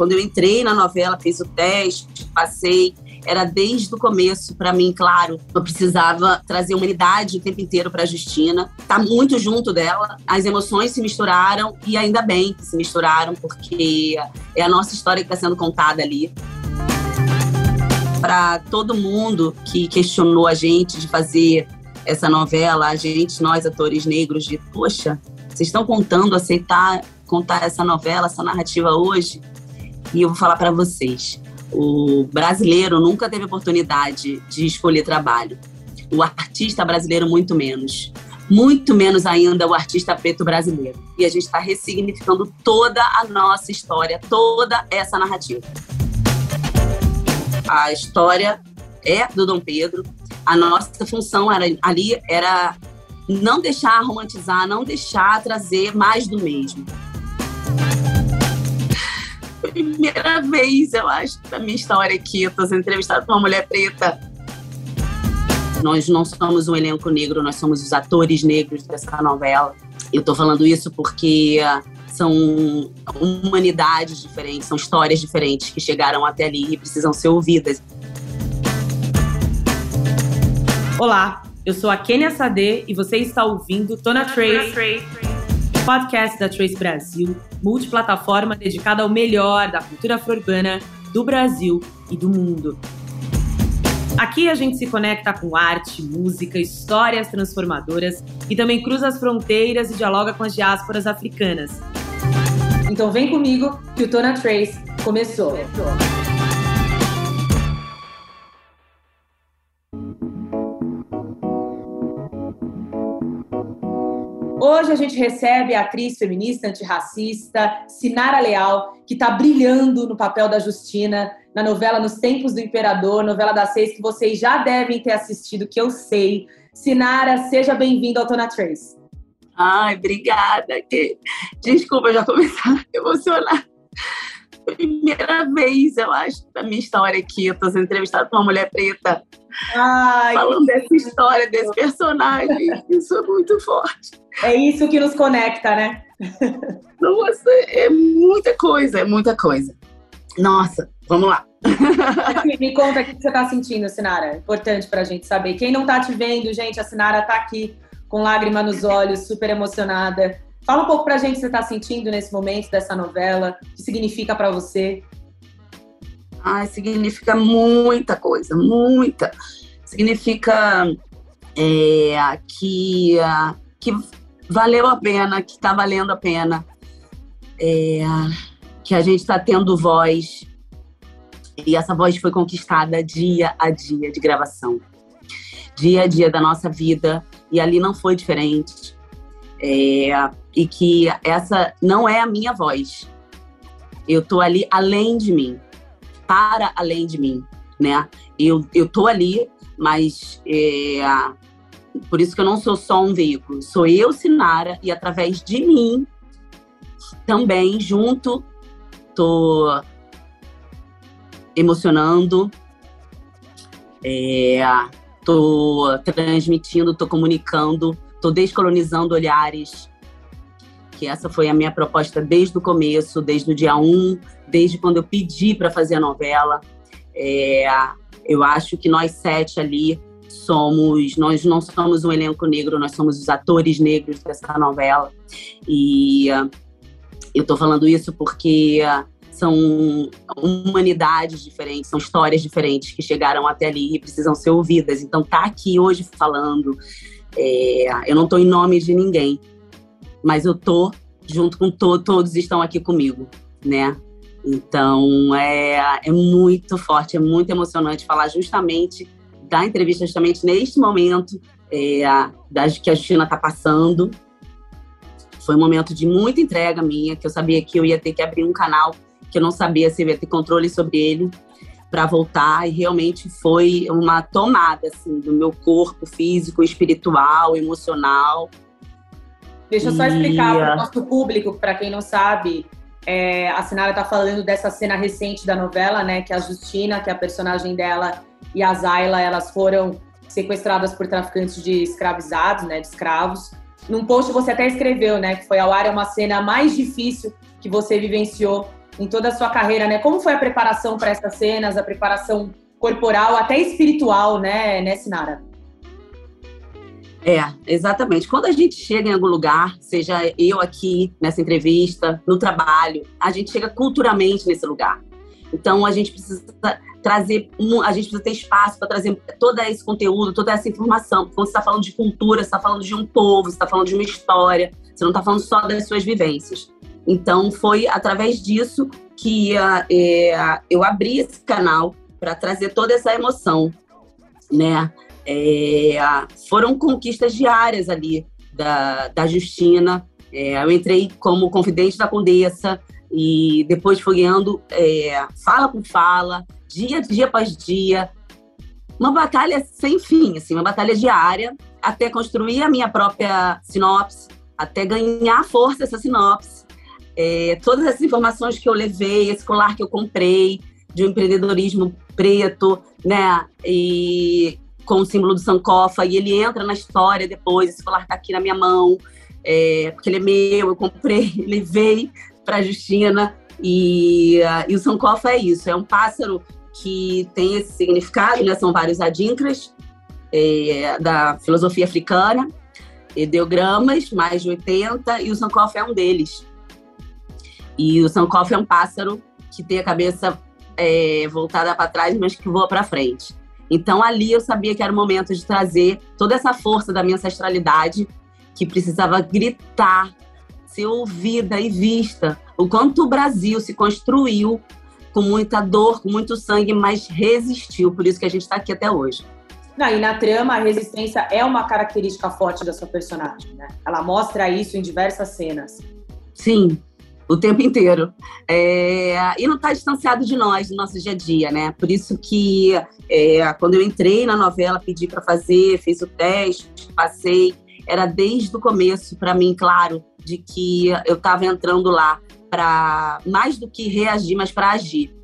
quando eu entrei na novela, fiz o teste, passei, era desde o começo para mim, claro. Eu precisava trazer humanidade o tempo inteiro para Justina, tá muito junto dela. As emoções se misturaram e ainda bem que se misturaram, porque é a nossa história que está sendo contada ali. Para todo mundo que questionou a gente de fazer essa novela, a gente, nós atores negros, de poxa, vocês estão contando, aceitar contar essa novela, essa narrativa hoje? E eu vou falar para vocês o brasileiro nunca teve oportunidade de escolher trabalho. O artista brasileiro, muito menos. Muito menos ainda o artista preto brasileiro. E a gente está ressignificando toda a nossa história, toda essa narrativa. A história é do Dom Pedro. A nossa função era, ali era não deixar romantizar, não deixar trazer mais do mesmo primeira vez, eu acho, da minha história aqui. Eu tô sendo entrevistada por uma mulher preta. Nós não somos um elenco negro, nós somos os atores negros dessa novela. Eu tô falando isso porque são humanidades diferentes, são histórias diferentes que chegaram até ali e precisam ser ouvidas. Olá, eu sou a Kenia Sade e você está ouvindo Tona Trace podcast da Trace Brasil, multiplataforma dedicada ao melhor da cultura afro-urbana do Brasil e do mundo. Aqui a gente se conecta com arte, música, histórias transformadoras e também cruza as fronteiras e dialoga com as diásporas africanas. Então vem comigo que o Tona Trace começou. começou. Hoje a gente recebe a atriz feminista antirracista Sinara Leal, que está brilhando no papel da Justina na novela Nos Tempos do Imperador, novela das seis que vocês já devem ter assistido, que eu sei. Sinara, seja bem-vinda ao Tona Trace. Ai, obrigada. Desculpa, já começar a emocionar. Primeira vez, eu acho, da minha história aqui. Eu tô sendo entrevistada por uma mulher preta. Ai, falando dessa história, desse personagem. Isso é muito forte. É isso que nos conecta, né? Nossa, é muita coisa, é muita coisa. Nossa, vamos lá. Me conta o que você está sentindo, Sinara. Importante para a gente saber. Quem não está te vendo, gente, a Sinara está aqui com lágrima nos olhos, super emocionada. Fala um pouco para a gente o que você está sentindo nesse momento dessa novela, o que significa para você. Ai, significa muita coisa, muita. Significa é, que, que valeu a pena, que está valendo a pena, é, que a gente está tendo voz e essa voz foi conquistada dia a dia de gravação, dia a dia da nossa vida e ali não foi diferente. É, e que essa não é a minha voz. Eu tô ali além de mim, para além de mim, né? Eu, eu tô ali, mas é, por isso que eu não sou só um veículo. Sou eu, Sinara, e através de mim, também, junto, tô emocionando, é, tô transmitindo, tô comunicando, tô descolonizando olhares. Que essa foi a minha proposta desde o começo, desde o dia 1, desde quando eu pedi para fazer a novela. É, eu acho que nós sete ali somos, nós não somos um elenco negro, nós somos os atores negros dessa novela. E uh, eu estou falando isso porque uh, são humanidades diferentes, são histórias diferentes que chegaram até ali e precisam ser ouvidas. Então, tá aqui hoje falando, é, eu não estou em nome de ninguém, mas eu tô junto com to todos estão aqui comigo, né? Então é, é muito forte, é muito emocionante falar justamente dar entrevista justamente neste momento é, que a Justina está passando. Foi um momento de muita entrega minha, que eu sabia que eu ia ter que abrir um canal, que eu não sabia se eu ia ter controle sobre ele para voltar e realmente foi uma tomada assim do meu corpo físico, espiritual, emocional. Deixa eu só explicar para o nosso público, para quem não sabe, é, a Sinara está falando dessa cena recente da novela, né? Que a Justina, que é a personagem dela, e a Zayla, elas foram sequestradas por traficantes de escravizados, né, de escravos. Num post você até escreveu, né, que foi ao ar é uma cena mais difícil que você vivenciou em toda a sua carreira, né? Como foi a preparação para essas cenas, a preparação corporal, até espiritual, né, né, Sinara? É, exatamente. Quando a gente chega em algum lugar, seja eu aqui nessa entrevista, no trabalho, a gente chega culturalmente nesse lugar. Então a gente precisa trazer, a gente precisa ter espaço para trazer todo esse conteúdo, toda essa informação. Quando você está falando de cultura, você está falando de um povo, você está falando de uma história, você não está falando só das suas vivências. Então foi através disso que é, eu abri esse canal para trazer toda essa emoção, né? É, foram conquistas diárias ali da, da Justina. É, eu entrei como confidente da Condessa e depois fui ganhando é, fala por fala, dia dia após dia. Uma batalha sem fim, assim, uma batalha diária, até construir a minha própria sinopse, até ganhar força essa sinopse. É, todas essas informações que eu levei, esse colar que eu comprei, de um empreendedorismo preto, né? E com o símbolo do Sankofa, e ele entra na história depois, esse colar tá aqui na minha mão, é, porque ele é meu, eu comprei, levei para a Justina, e, uh, e o Sankofa é isso, é um pássaro que tem esse significado, né? São vários adinkras é, da filosofia africana, ideogramas, mais de 80, e o Sankofa é um deles. E o Sankofa é um pássaro que tem a cabeça é, voltada para trás, mas que voa para frente. Então ali eu sabia que era o momento de trazer toda essa força da minha ancestralidade que precisava gritar, ser ouvida e vista. O quanto o Brasil se construiu com muita dor, com muito sangue, mas resistiu. Por isso que a gente está aqui até hoje. Não, e na trama, a resistência é uma característica forte da sua personagem, né? Ela mostra isso em diversas cenas. Sim, o tempo inteiro. É, e não está distanciado de nós, do nosso dia a dia, né? Por isso que é, quando eu entrei na novela, pedi para fazer, fiz o teste, passei. Era desde o começo, para mim, claro, de que eu estava entrando lá para mais do que reagir, mas para agir.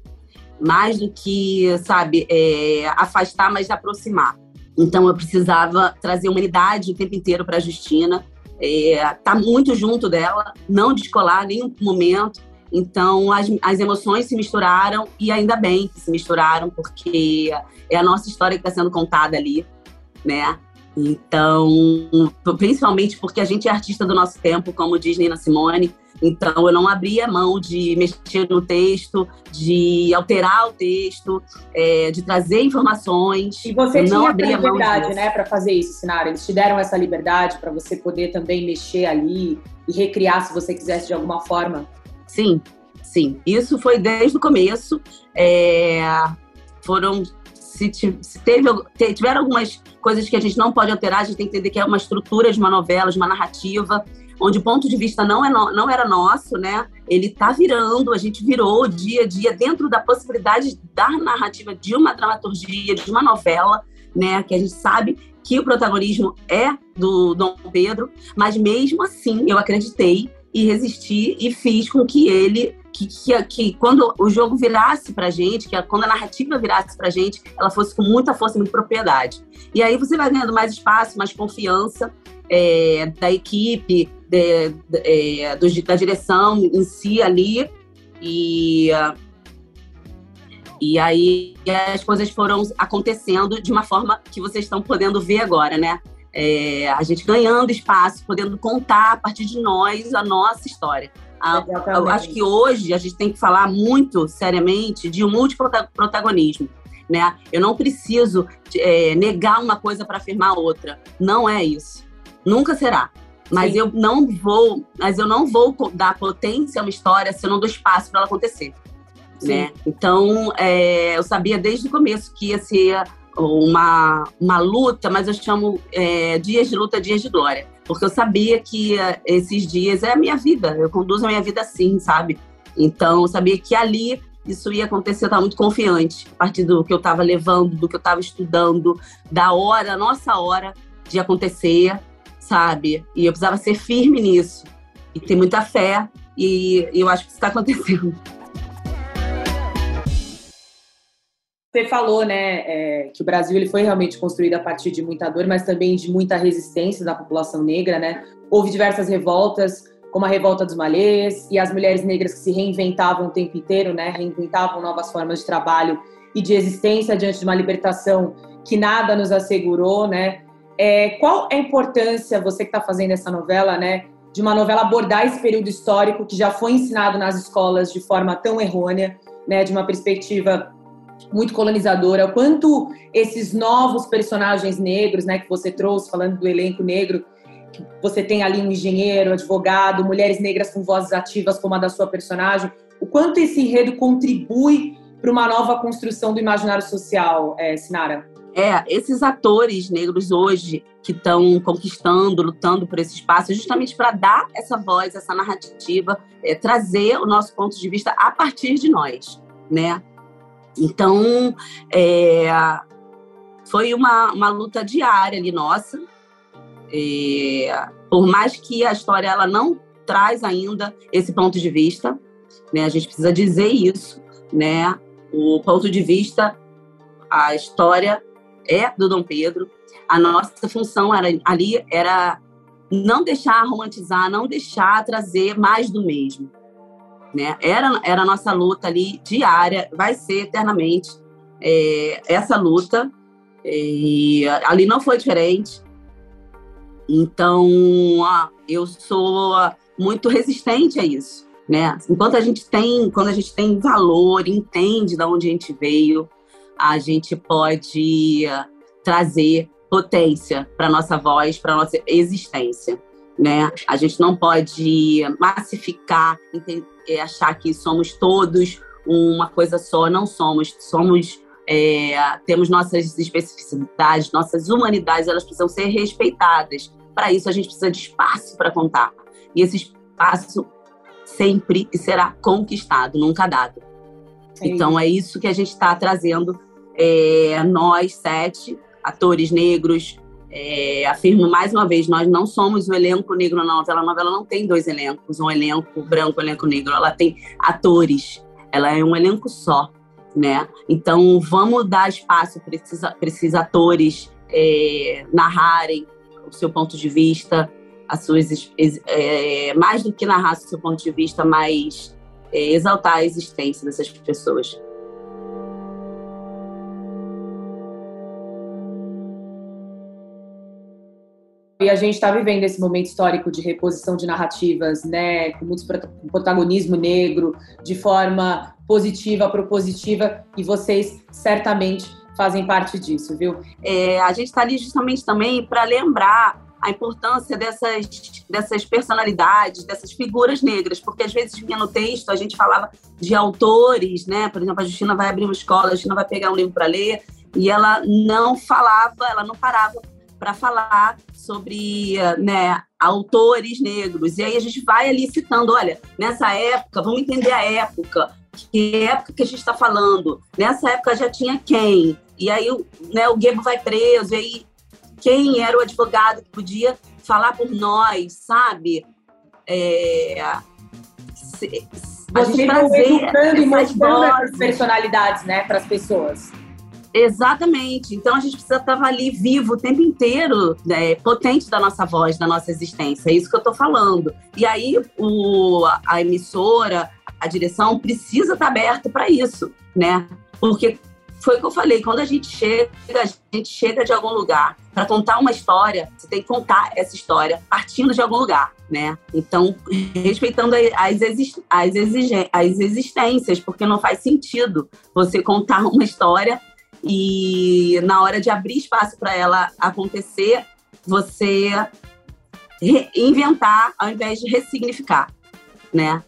Mais do que, sabe, é, afastar, mas aproximar. Então eu precisava trazer humanidade o tempo inteiro para a Justina é, tá muito junto dela, não descolar nenhum momento. Então, as, as emoções se misturaram e ainda bem que se misturaram, porque é a nossa história que está sendo contada ali, né? Então, principalmente porque a gente é artista do nosso tempo, como diz Nina Simone, então, eu não abria mão de mexer no texto, de alterar o texto, é, de trazer informações. E você tinha não abria liberdade, né, para fazer isso, Sinara? Eles te deram essa liberdade para você poder também mexer ali e recriar se você quisesse de alguma forma? Sim, sim. Isso foi desde o começo. É, foram se, se teve, tiveram algumas coisas que a gente não pode alterar, a gente tem que entender que é uma estrutura de uma novela, de uma narrativa onde o ponto de vista não, é no, não era nosso, né? Ele está virando, a gente virou dia a dia dentro da possibilidade da narrativa de uma dramaturgia, de uma novela, né? Que a gente sabe que o protagonismo é do Dom Pedro, mas mesmo assim eu acreditei e resisti e fiz com que ele que, que, que, quando o jogo virasse pra gente, que quando a narrativa virasse pra gente, ela fosse com muita força muita propriedade. E aí você vai ganhando mais espaço, mais confiança é, da equipe, de, de, é, do, da direção em si ali. E, e aí as coisas foram acontecendo de uma forma que vocês estão podendo ver agora, né? É, a gente ganhando espaço, podendo contar a partir de nós a nossa história. A, eu acho que hoje a gente tem que falar muito seriamente de um multiprotagonismo. Né? Eu não preciso é, negar uma coisa para afirmar outra. Não é isso. Nunca será. Mas Sim. eu não vou, mas eu não vou dar potência a uma história se eu não dou espaço para ela acontecer. Né? Então, é, eu sabia desde o começo que ia ser uma, uma luta, mas eu chamo é, dias de luta, dias de glória. Porque eu sabia que é, esses dias é a minha vida, eu conduzo a minha vida assim, sabe? Então, eu sabia que ali isso ia acontecer, eu estava muito confiante, a partir do que eu estava levando, do que eu estava estudando, da hora, nossa hora de acontecer sabe? E eu precisava ser firme nisso e ter muita fé, e, eu acho que isso está acontecendo. Você falou, né, é, que o Brasil ele foi realmente construído a partir de muita dor, mas também de muita resistência da população negra, né? Houve diversas revoltas, como a Revolta dos Malês e as mulheres negras que se reinventavam o tempo inteiro, né? Reinventavam novas formas de trabalho e de existência diante de uma libertação que nada nos assegurou, né? É, qual é a importância, você que está fazendo essa novela, né, de uma novela abordar esse período histórico que já foi ensinado nas escolas de forma tão errônea, né, de uma perspectiva muito colonizadora, quanto esses novos personagens negros, né, que você trouxe, falando do elenco negro, você tem ali um engenheiro, advogado, mulheres negras com vozes ativas como a da sua personagem, o quanto esse enredo contribui para uma nova construção do imaginário social, é, Sinara? É, esses atores negros hoje que estão conquistando, lutando por esse espaço, justamente para dar essa voz, essa narrativa, é, trazer o nosso ponto de vista a partir de nós, né? Então, é, foi uma, uma luta diária ali nossa. É, por mais que a história ela não traz ainda esse ponto de vista, né? A gente precisa dizer isso, né? O ponto de vista, a história é do Dom Pedro. A nossa função era, ali era não deixar romantizar, não deixar trazer mais do mesmo. Né? Era, era a nossa luta ali diária, vai ser eternamente é, essa luta. E ali não foi diferente. Então, eu sou muito resistente a isso, né? Enquanto a gente tem, quando a gente tem valor, entende de onde a gente veio, a gente pode trazer potência para nossa voz, para nossa existência, né? A gente não pode massificar, é, achar que somos todos uma coisa só, não somos, somos é, temos nossas especificidades, nossas humanidades, elas precisam ser respeitadas. Para isso, a gente precisa de espaço para contar. E esse espaço sempre será conquistado, nunca dado. Sim. Então, é isso que a gente está trazendo é, nós sete atores negros. É, afirmo mais uma vez, nós não somos o elenco negro na novela. A novela não tem dois elencos, um elenco branco, um elenco negro. Ela tem atores. Ela é um elenco só, né? Então vamos dar espaço para esses, atores é, narrarem o seu ponto de vista, as suas é, mais do que narrar o seu ponto de vista, mas é, exaltar a existência dessas pessoas. E a gente está vivendo esse momento histórico de reposição de narrativas, né, com muito protagonismo negro, de forma positiva, propositiva, e vocês certamente fazem parte disso, viu? É, a gente está ali justamente também para lembrar a importância dessas, dessas personalidades, dessas figuras negras, porque às vezes vinha no texto, a gente falava de autores, né? Por exemplo, a Justina vai abrir uma escola, a Justina vai pegar um livro para ler, e ela não falava, ela não parava para falar sobre né, autores negros. E aí a gente vai ali citando, olha, nessa época, vamos entender a época, que época que a gente está falando. Nessa época já tinha quem? E aí né, o Gebo vai preso, e aí quem era o advogado que podia falar por nós, sabe? É, se, Você trazer educando e mostrando essas personalidades né, para as pessoas. Exatamente. Então a gente precisa estar ali vivo o tempo inteiro, né, potente da nossa voz, da nossa existência. É isso que eu estou falando. E aí o, a emissora, a direção precisa estar aberto para isso, né? Porque foi o que eu falei, quando a gente chega, a gente chega de algum lugar para contar uma história, você tem que contar essa história partindo de algum lugar, né? Então, respeitando as, as, as existências, porque não faz sentido você contar uma história e na hora de abrir espaço para ela acontecer, você inventar ao invés de ressignificar, né?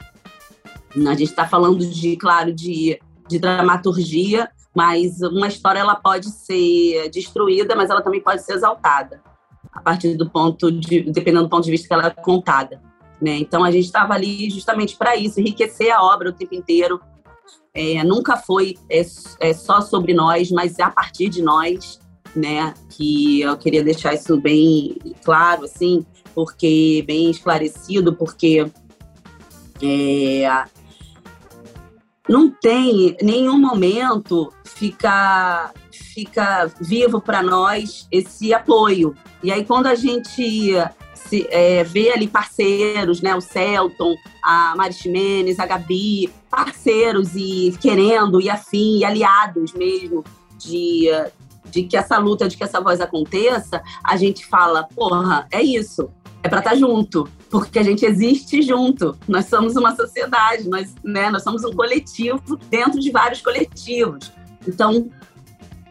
A gente está falando de, claro, de, de dramaturgia, mas uma história ela pode ser destruída, mas ela também pode ser exaltada a partir do ponto de, dependendo do ponto de vista que ela é contada, né? Então a gente estava ali justamente para isso, enriquecer a obra o tempo inteiro, é, nunca foi é, é, só sobre nós, mas é a partir de nós, né? Que eu queria deixar isso bem claro, assim, porque bem esclarecido, porque é, não tem nenhum momento fica fica vivo para nós esse apoio. E aí quando a gente se, é, ver ali parceiros, né? O Celton, a Mari Ximenes, a Gabi, parceiros e querendo, e afim, e aliados mesmo de, de que essa luta, de que essa voz aconteça, a gente fala, porra, é isso, é para estar tá junto, porque a gente existe junto. Nós somos uma sociedade, nós, né, nós somos um coletivo dentro de vários coletivos. Então,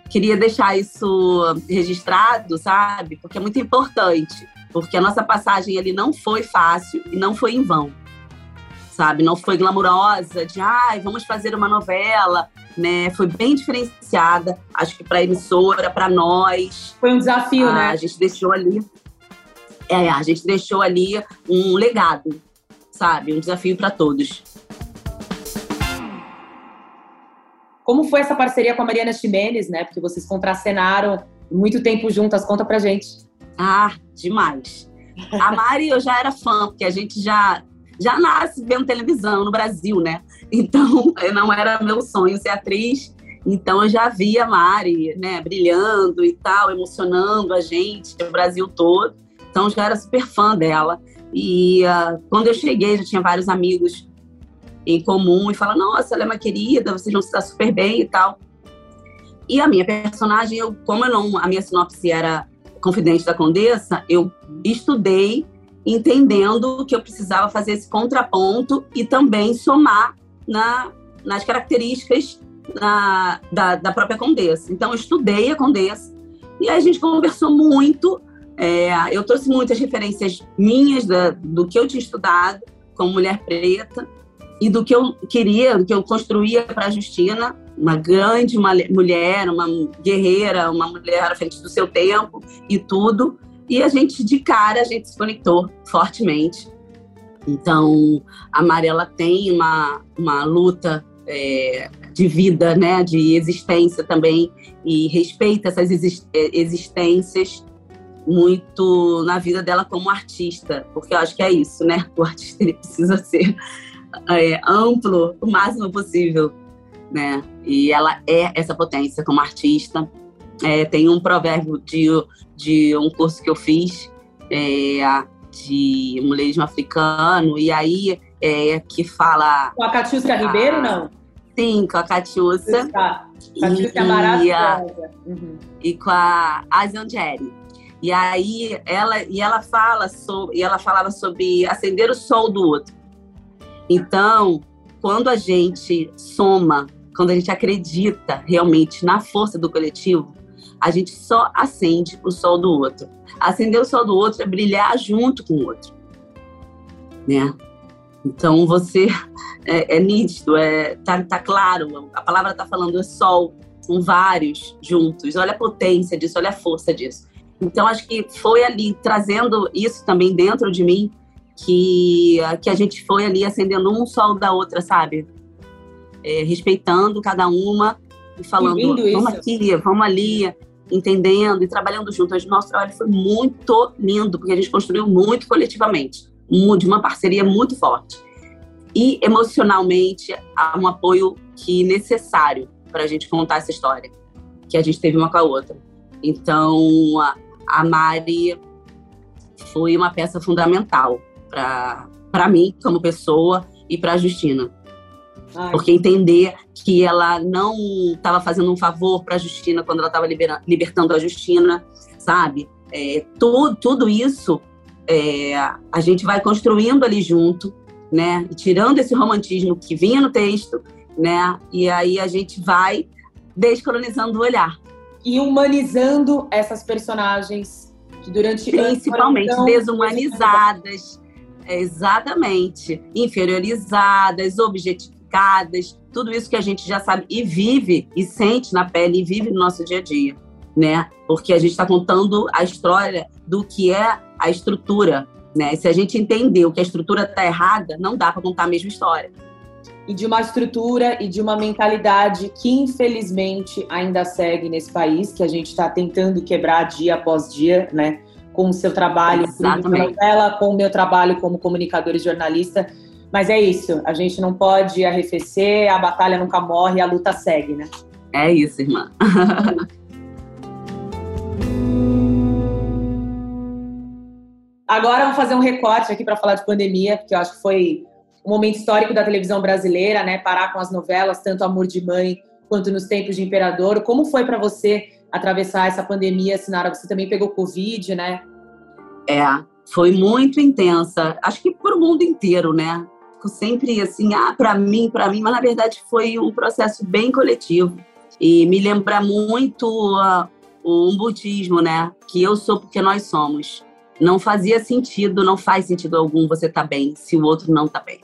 queria deixar isso registrado, sabe? Porque é muito importante. Porque a nossa passagem ali não foi fácil e não foi em vão. Sabe? Não foi glamurosa de, ai, vamos fazer uma novela, né? Foi bem diferenciada, acho que para a emissora, para nós. Foi um desafio, ah, né? A gente deixou ali é, a gente deixou ali um legado, sabe? Um desafio para todos. Como foi essa parceria com a Mariana Ximenes, né? Porque vocês contracenaram muito tempo juntas. Conta pra gente. Ah, demais. A Mari eu já era fã, porque a gente já já nasce vendo televisão no Brasil, né? Então, não era meu sonho ser atriz. Então, eu já via a Mari, né, brilhando e tal, emocionando a gente, o Brasil todo. Então, já era super fã dela. E uh, quando eu cheguei, já tinha vários amigos em comum e fala: Nossa, ela é uma querida, vocês vão se dar super bem e tal. E a minha personagem, eu, como eu não, a minha sinopse era Confidente da Condessa, eu estudei entendendo que eu precisava fazer esse contraponto e também somar na, nas características na, da, da própria Condessa. Então, eu estudei a Condessa e a gente conversou muito. É, eu trouxe muitas referências minhas da, do que eu tinha estudado como mulher preta e do que eu queria, do que eu construía para a Justina, uma grande uma mulher, uma guerreira, uma mulher à frente do seu tempo e tudo. E a gente, de cara, a gente se conectou fortemente. Então, a Mariela tem uma, uma luta é, de vida, né, de existência também, e respeita essas existências muito na vida dela como artista, porque eu acho que é isso, né? O artista ele precisa ser é, amplo o máximo possível, né? E ela é essa potência como artista. É, tem um provérbio de, de um curso que eu fiz é, de mulherismo africano, e aí é, que fala. Com a Catiusca Ribeiro, não? Sim, com a Catiusca. Catiusca é maravilhosa. Uhum. E com a Asian Jerry. E aí ela, e ela fala sobre, e ela falava sobre acender o sol do outro. Então, quando a gente soma, quando a gente acredita realmente na força do coletivo, a gente só acende o sol do outro. Acender o sol do outro é brilhar junto com o outro, né? Então você é, é nítido, é tá, tá claro. A palavra está falando é sol, são vários juntos. Olha a potência disso, olha a força disso. Então acho que foi ali trazendo isso também dentro de mim que, que a gente foi ali acendendo um sol da outra, sabe? É, respeitando cada uma e falando, vamos aqui, vamos ali, entendendo e trabalhando juntos. Nosso trabalho foi muito lindo, porque a gente construiu muito coletivamente, de uma parceria muito forte. E emocionalmente, há um apoio que necessário para a gente contar essa história, que a gente teve uma com a outra. Então, a, a Mari foi uma peça fundamental para mim, como pessoa, e para a Justina. Ai. Porque entender que ela não estava fazendo um favor para a Justina quando ela estava libertando a Justina, sabe? É, tudo, tudo isso é, a gente vai construindo ali junto, né? E tirando esse romantismo que vinha no texto, né? E aí a gente vai descolonizando o olhar. E humanizando essas personagens que durante Principalmente desumanizadas Exatamente. Inferiorizadas, objetificadas, tudo isso que a gente já sabe e vive e sente na pele e vive no nosso dia a dia, né? Porque a gente está contando a história do que é a estrutura, né? Se a gente entender que a estrutura está errada, não dá para contar a mesma história. E de uma estrutura e de uma mentalidade que infelizmente ainda segue nesse país, que a gente está tentando quebrar dia após dia, né? Com o seu trabalho Exatamente. novela, com o meu trabalho como comunicadora e jornalista. Mas é isso, a gente não pode arrefecer, a batalha nunca morre, a luta segue, né? É isso, irmã. Agora vou fazer um recorte aqui para falar de pandemia, porque eu acho que foi um momento histórico da televisão brasileira, né? Parar com as novelas, tanto Amor de Mãe quanto nos tempos de Imperador. Como foi para você atravessar essa pandemia, Sinara? Você também pegou Covid, né? É, foi muito intensa. Acho que para o mundo inteiro, né? Fico sempre assim, ah, para mim, para mim, mas na verdade foi um processo bem coletivo. E me lembra muito uh, o umbutismo, né? Que eu sou porque nós somos. Não fazia sentido, não faz sentido algum você estar tá bem se o outro não está bem,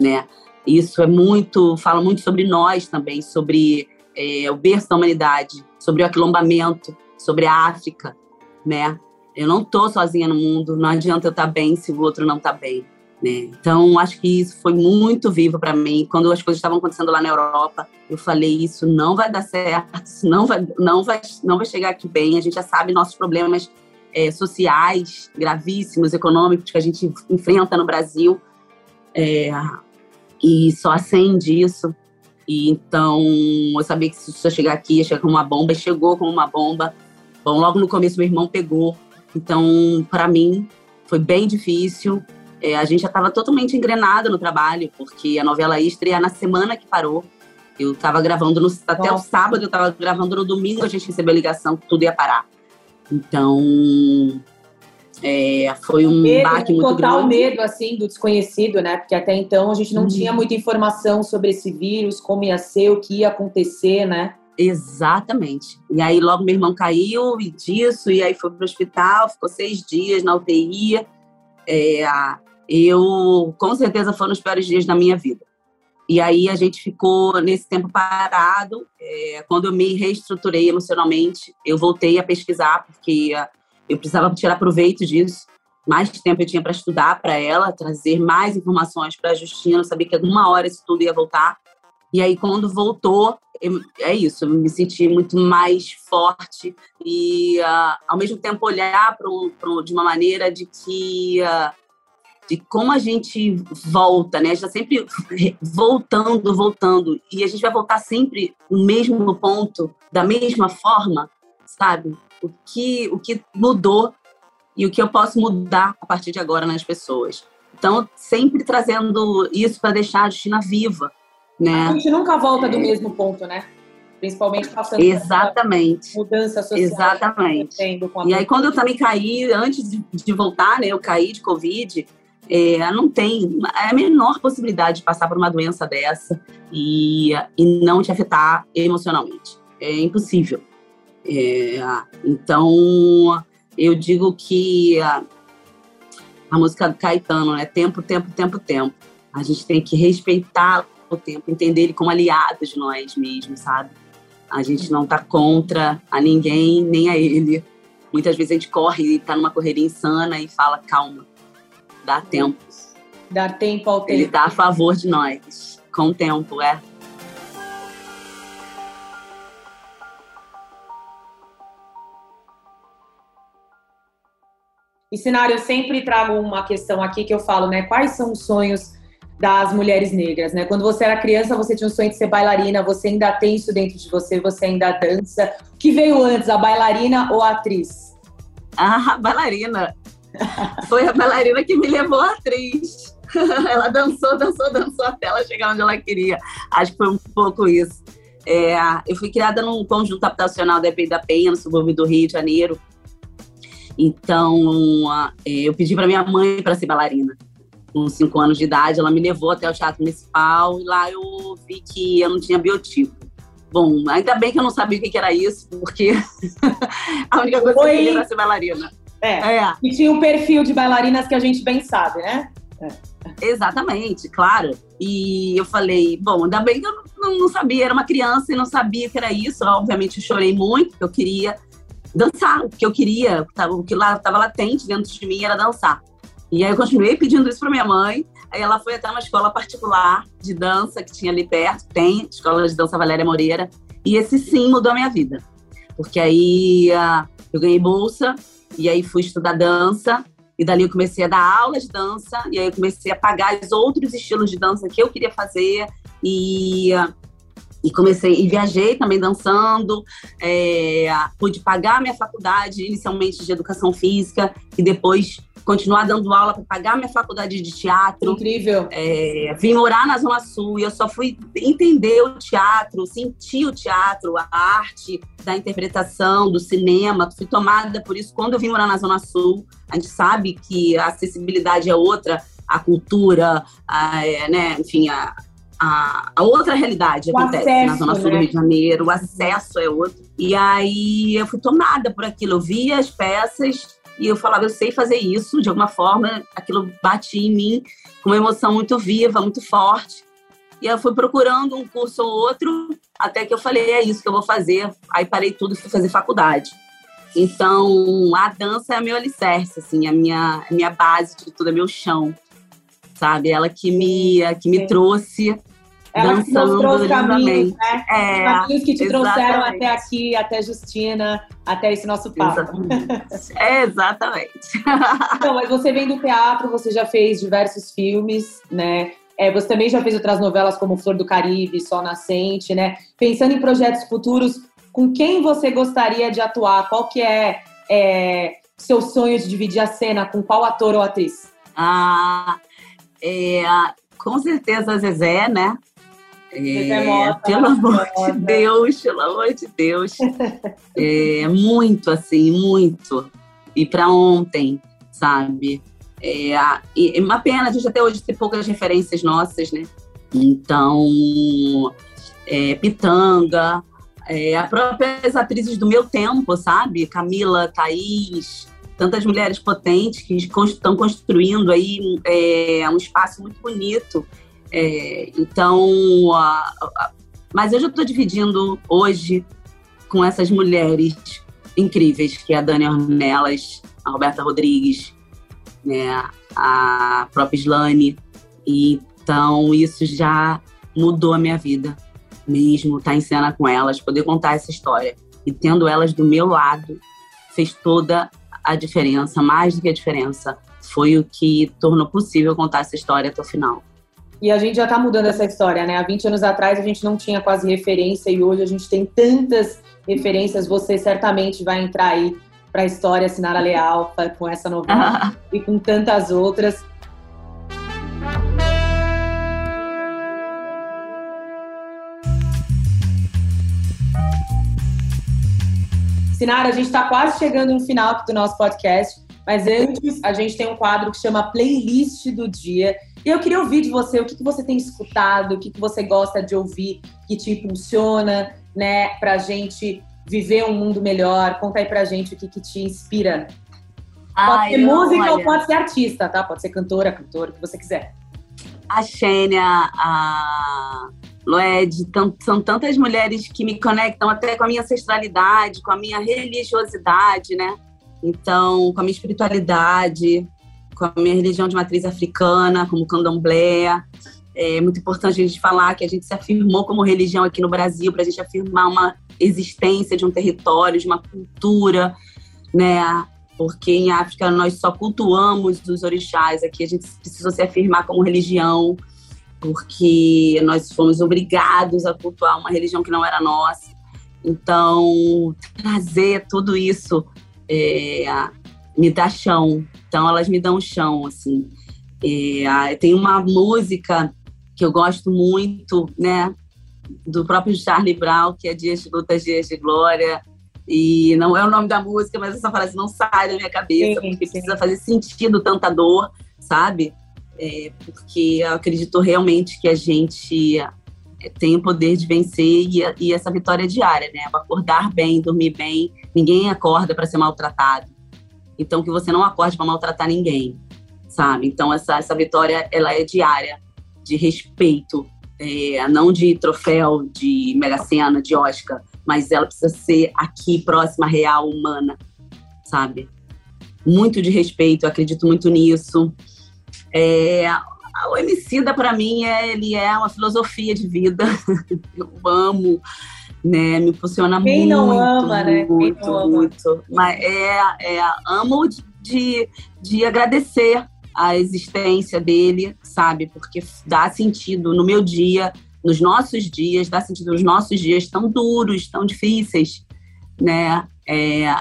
né? Isso é muito, fala muito sobre nós também, sobre é, o berço da humanidade, sobre o aquilombamento, sobre a África, né? Eu não tô sozinha no mundo, não adianta eu estar tá bem se o outro não está bem, né? Então, acho que isso foi muito vivo para mim. Quando as coisas estavam acontecendo lá na Europa, eu falei: isso não vai dar certo, isso não vai, não vai, não vai chegar aqui bem. A gente já sabe nossos problemas é, sociais gravíssimos, econômicos que a gente enfrenta no Brasil. É, e só acende isso. E então, eu sabia que se eu chegar aqui, ia chegar como uma bomba, e chegou como uma bomba. Bom, logo no começo, meu irmão pegou. Então, para mim, foi bem difícil. É, a gente já estava totalmente engrenado no trabalho, porque a novela ia estrear na semana que parou. Eu estava gravando no, até o sábado, eu estava gravando no domingo, a gente recebeu a ligação que tudo ia parar. Então, é, foi um medo, baque muito total grande. medo assim do desconhecido, né? Porque até então a gente não tinha muita informação sobre esse vírus, como ia ser, o que ia acontecer, né? Exatamente. E aí logo meu irmão caiu e disso, e aí foi pro hospital, ficou seis dias na UTI. É, eu, com certeza, foram os piores dias da minha vida. E aí a gente ficou nesse tempo parado. É, quando eu me reestruturei emocionalmente, eu voltei a pesquisar, porque eu precisava tirar proveito disso. Mais tempo eu tinha para estudar para ela, trazer mais informações para a Justina. Eu sabia que alguma hora isso tudo ia voltar. E aí, quando voltou, eu, é isso, eu me senti muito mais forte e, uh, ao mesmo tempo, olhar pro, pro, de uma maneira de que. Uh, de como a gente volta, né? A gente está sempre voltando, voltando. E a gente vai voltar sempre no mesmo ponto, da mesma forma, sabe? O que, o que mudou e o que eu posso mudar a partir de agora nas pessoas. Então, sempre trazendo isso para deixar a Justina viva, né? A gente nunca volta do mesmo ponto, né? Principalmente passando Exatamente. mudança social. Exatamente. E aí, quando eu também caí, antes de, de voltar, né? Eu caí de Covid, é, não tem é a menor possibilidade de passar por uma doença dessa e, e não te afetar emocionalmente. É impossível. É, então, eu digo que a, a música do Caetano, né? Tempo, tempo, tempo, tempo. A gente tem que respeitar o tempo, entender ele como aliado de nós mesmos, sabe? A gente não tá contra a ninguém, nem a ele. Muitas vezes a gente corre e tá numa correria insana e fala, calma, dá tempo. Dar tempo ao tempo. Ele tá a favor de nós, com o tempo, é. E cenário, eu sempre trago uma questão aqui que eu falo, né? Quais são os sonhos das mulheres negras, né? Quando você era criança, você tinha um sonho de ser bailarina, você ainda tem isso dentro de você, você ainda dança. O que veio antes, a bailarina ou a atriz? Ah, bailarina. Foi a bailarina que me levou a atriz. ela dançou, dançou, dançou até ela chegar onde ela queria. Acho que foi um pouco isso. É, eu fui criada num conjunto habitacional da EPI da Penha, no subúrbio do Rio de Janeiro. Então, é, eu pedi para minha mãe para ser bailarina. Com cinco anos de idade, ela me levou até o Teatro Municipal e lá eu vi que eu não tinha biotipo. Bom, ainda bem que eu não sabia o que era isso, porque a única coisa Oi. que eu queria era ser bailarina. É. é. E tinha um perfil de bailarinas que a gente bem sabe, né? É. Exatamente, claro. E eu falei, bom, ainda bem que eu não, não, sabia, era uma criança e não sabia que era isso. Obviamente, eu chorei muito, eu queria dançar, o que eu queria, o que lá estava latente dentro de mim era dançar. E aí eu continuei pedindo isso para minha mãe. Aí ela foi até uma escola particular de dança que tinha ali perto, tem, Escola de Dança Valéria Moreira. E esse sim mudou a minha vida. Porque aí uh, eu ganhei bolsa e aí fui estudar dança. E dali eu comecei a dar aula de dança. E aí eu comecei a pagar os outros estilos de dança que eu queria fazer. E, e comecei e viajei também dançando é, pude pagar minha faculdade inicialmente de educação física e depois continuar dando aula para pagar minha faculdade de teatro. Incrível. É, vim morar na zona sul e eu só fui entender o teatro sentir o teatro a arte da interpretação do cinema. Fui tomada por isso. Quando eu vim morar na zona sul a gente sabe que a acessibilidade é outra a cultura, a, é, né, enfim, a, a, a, outra realidade o acontece acesso, na Zona Sul né? do Rio de Janeiro, o acesso é outro. E aí eu fui tomada por aquilo, eu via as peças e eu falava, eu sei fazer isso, de alguma forma, aquilo batia em mim com uma emoção muito viva, muito forte. E eu fui procurando um curso ou outro, até que eu falei, é isso que eu vou fazer. Aí parei tudo e fui fazer faculdade. Então, a dança é meu alicerce, assim, a minha, a minha base de tudo, é meu chão sabe? Ela que me, que me trouxe ela dançando que os caminhos, né? É, caminhos que te exatamente. trouxeram até aqui, até Justina, até esse nosso papo. Exatamente. É, exatamente. Então, mas você vem do teatro, você já fez diversos filmes, né? É, você também já fez outras novelas como Flor do Caribe, Sol Nascente, né? Pensando em projetos futuros, com quem você gostaria de atuar? Qual que é, é seu sonho de dividir a cena? Com qual ator ou atriz? Ah, é, com certeza a Zezé, né? É, Mota, pelo amor de Deus, pelo amor de Deus. é, muito, assim, muito. E para ontem, sabe? É, e, uma pena, a gente até hoje tem poucas referências nossas, né? Então, é, Pitanga, é, as próprias atrizes do meu tempo, sabe? Camila, Thaís, tantas mulheres potentes que estão construindo aí é, um espaço muito bonito. É, então, a, a, mas eu já estou dividindo hoje com essas mulheres incríveis, que é a Dani Ornelas, a Roberta Rodrigues, né, a própria Slane. Então, isso já mudou a minha vida mesmo, estar tá em cena com elas, poder contar essa história. E tendo elas do meu lado, fez toda a diferença, mais do que a diferença, foi o que tornou possível contar essa história até o final. E a gente já está mudando essa história, né? Há 20 anos atrás a gente não tinha quase referência e hoje a gente tem tantas referências. Você certamente vai entrar aí para a história Sinara Leal com essa novela e com tantas outras. Sinara, a gente está quase chegando no final do nosso podcast, mas antes a gente tem um quadro que chama Playlist do Dia. E eu queria ouvir de você o que, que você tem escutado, o que, que você gosta de ouvir, que te impulsiona, né, pra gente viver um mundo melhor. Conta aí pra gente o que, que te inspira. Pode Ai, ser música olha... ou pode ser artista, tá? Pode ser cantora, cantor, o que você quiser. A Xênia, a Loed, são tantas mulheres que me conectam até com a minha ancestralidade, com a minha religiosidade, né? Então, com a minha espiritualidade, com a minha religião de matriz africana, como candomblé. É muito importante a gente falar que a gente se afirmou como religião aqui no Brasil, para a gente afirmar uma existência de um território, de uma cultura, né? Porque em África nós só cultuamos os orixás, aqui a gente precisou se afirmar como religião porque nós fomos obrigados a cultuar uma religião que não era nossa. Então, trazer tudo isso é, me dá chão. Então, elas me dão chão, assim. É, tem uma música que eu gosto muito, né? Do próprio Charlie Brown, que é Dias de Lutas, Dias de Glória. E não é o nome da música, mas essa frase não sai da minha cabeça, sim, porque sim. precisa fazer sentido tanta dor, sabe? É, porque eu acredito realmente que a gente é, tem o poder de vencer e, e essa vitória é diária, né? Acordar bem, dormir bem. Ninguém acorda para ser maltratado. Então, que você não acorde para maltratar ninguém, sabe? Então, essa, essa vitória, ela é diária, de respeito, é, não de troféu, de Mega Sena, de Oscar, mas ela precisa ser aqui, próxima, real, humana, sabe? Muito de respeito, eu acredito muito nisso. É, o Emicida, para mim, é, ele é uma filosofia de vida. Eu amo, né? Me funciona Quem muito. Não ama, né? Muito, Quem não ama. muito. Mas é, é, amo de, de agradecer a existência dele, sabe? Porque dá sentido no meu dia, nos nossos dias, dá sentido nos nossos dias tão duros, tão difíceis, né? É,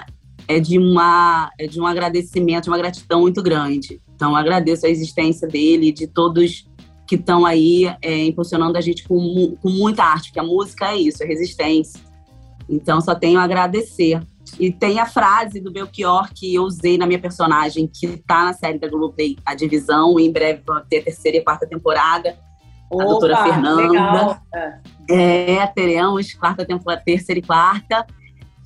é de uma é de um agradecimento, uma gratidão muito grande. Então, agradeço a existência dele, de todos que estão aí é, impulsionando a gente com, com muita arte, porque a música é isso, é resistência. Então, só tenho a agradecer. E tem a frase do Belchior que eu usei na minha personagem, que está na série da Globoplay, A Divisão, em breve vai ter a terceira e quarta temporada. Opa, a doutora Fernanda. É. é, teremos quarta temporada, terceira e quarta,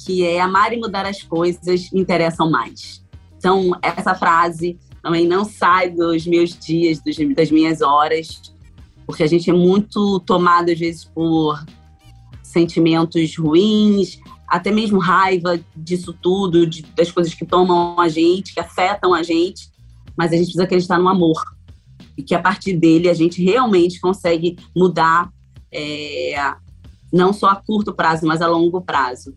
que é amar e mudar as coisas interessam mais. Então, essa frase também não sai dos meus dias, dos, das minhas horas, porque a gente é muito tomado, às vezes, por sentimentos ruins, até mesmo raiva disso tudo, de, das coisas que tomam a gente, que afetam a gente, mas a gente precisa acreditar no amor. E que a partir dele a gente realmente consegue mudar, é, não só a curto prazo, mas a longo prazo.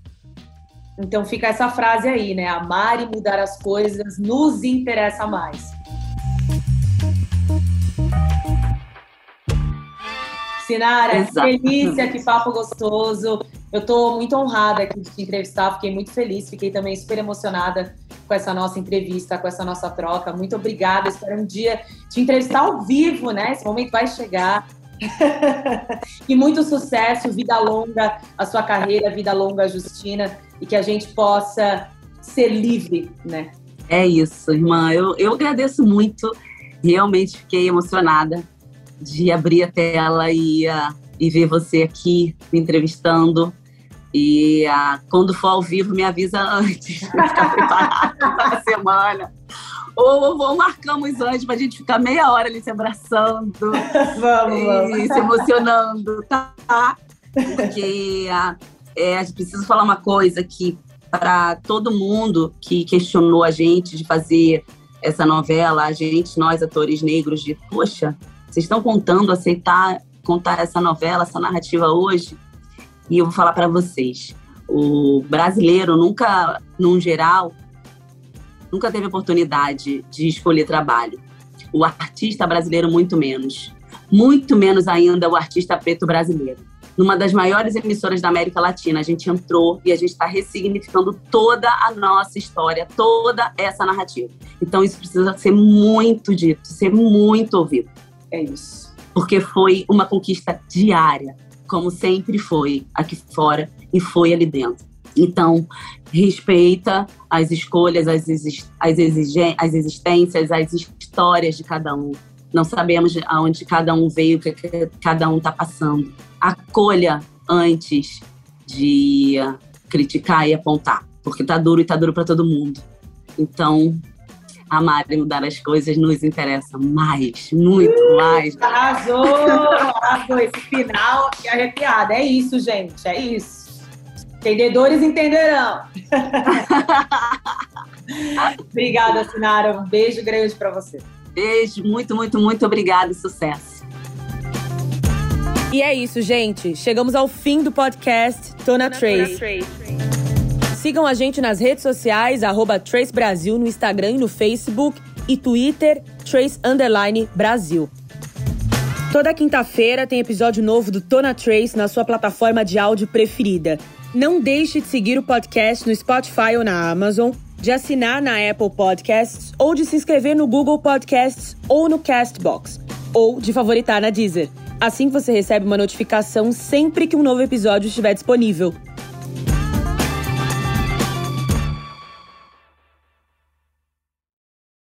Então fica essa frase aí, né? Amar e mudar as coisas nos interessa mais. Sinara, Exato. que delícia, que papo gostoso. Eu estou muito honrada aqui de te entrevistar, fiquei muito feliz, fiquei também super emocionada com essa nossa entrevista, com essa nossa troca. Muito obrigada, espero um dia te entrevistar ao vivo, né? Esse momento vai chegar. e muito sucesso, vida longa a sua carreira, vida longa Justina, e que a gente possa ser livre, né? É isso, irmã. Eu, eu agradeço muito. Realmente fiquei emocionada de abrir a tela e, uh, e ver você aqui me entrevistando. E uh, quando for ao vivo, me avisa antes para ficar preparada para a semana. Ou, ou marcamos antes para a gente ficar meia hora ali se abraçando. vamos, e vamos. se emocionando, tá? Porque uh, é, preciso falar uma coisa que para todo mundo que questionou a gente de fazer essa novela, a gente, nós atores negros, de poxa, vocês estão contando, aceitar contar essa novela, essa narrativa hoje? E eu vou falar para vocês. O brasileiro nunca, num geral, nunca teve oportunidade de escolher trabalho. O artista brasileiro, muito menos. Muito menos ainda o artista preto brasileiro. Numa das maiores emissoras da América Latina, a gente entrou e a gente está ressignificando toda a nossa história, toda essa narrativa. Então, isso precisa ser muito dito, ser muito ouvido. É isso. Porque foi uma conquista diária, como sempre foi aqui fora e foi ali dentro. Então, respeita as escolhas, as, as, as existências, as histórias de cada um. Não sabemos aonde cada um veio, o que cada um está passando. Acolha antes de criticar e apontar, porque tá duro e tá duro para todo mundo. Então, amar e mudar as coisas nos interessa mais, muito uh, mais. Arrasou! Arrasou esse final e arrepiada. É isso, gente, é isso. Entendedores entenderão. Obrigada, Sinara. Um beijo grande para você. Beijo, muito, muito, muito obrigada e sucesso. E é isso, gente. Chegamos ao fim do podcast Tona Trace. Sigam a gente nas redes sociais, arroba Trace Brasil, no Instagram e no Facebook e Twitter, Trace Underline Brasil. Toda quinta-feira tem episódio novo do Tona Trace na sua plataforma de áudio preferida. Não deixe de seguir o podcast no Spotify ou na Amazon, de assinar na Apple Podcasts ou de se inscrever no Google Podcasts ou no Castbox, ou de favoritar na Deezer. Assim você recebe uma notificação sempre que um novo episódio estiver disponível.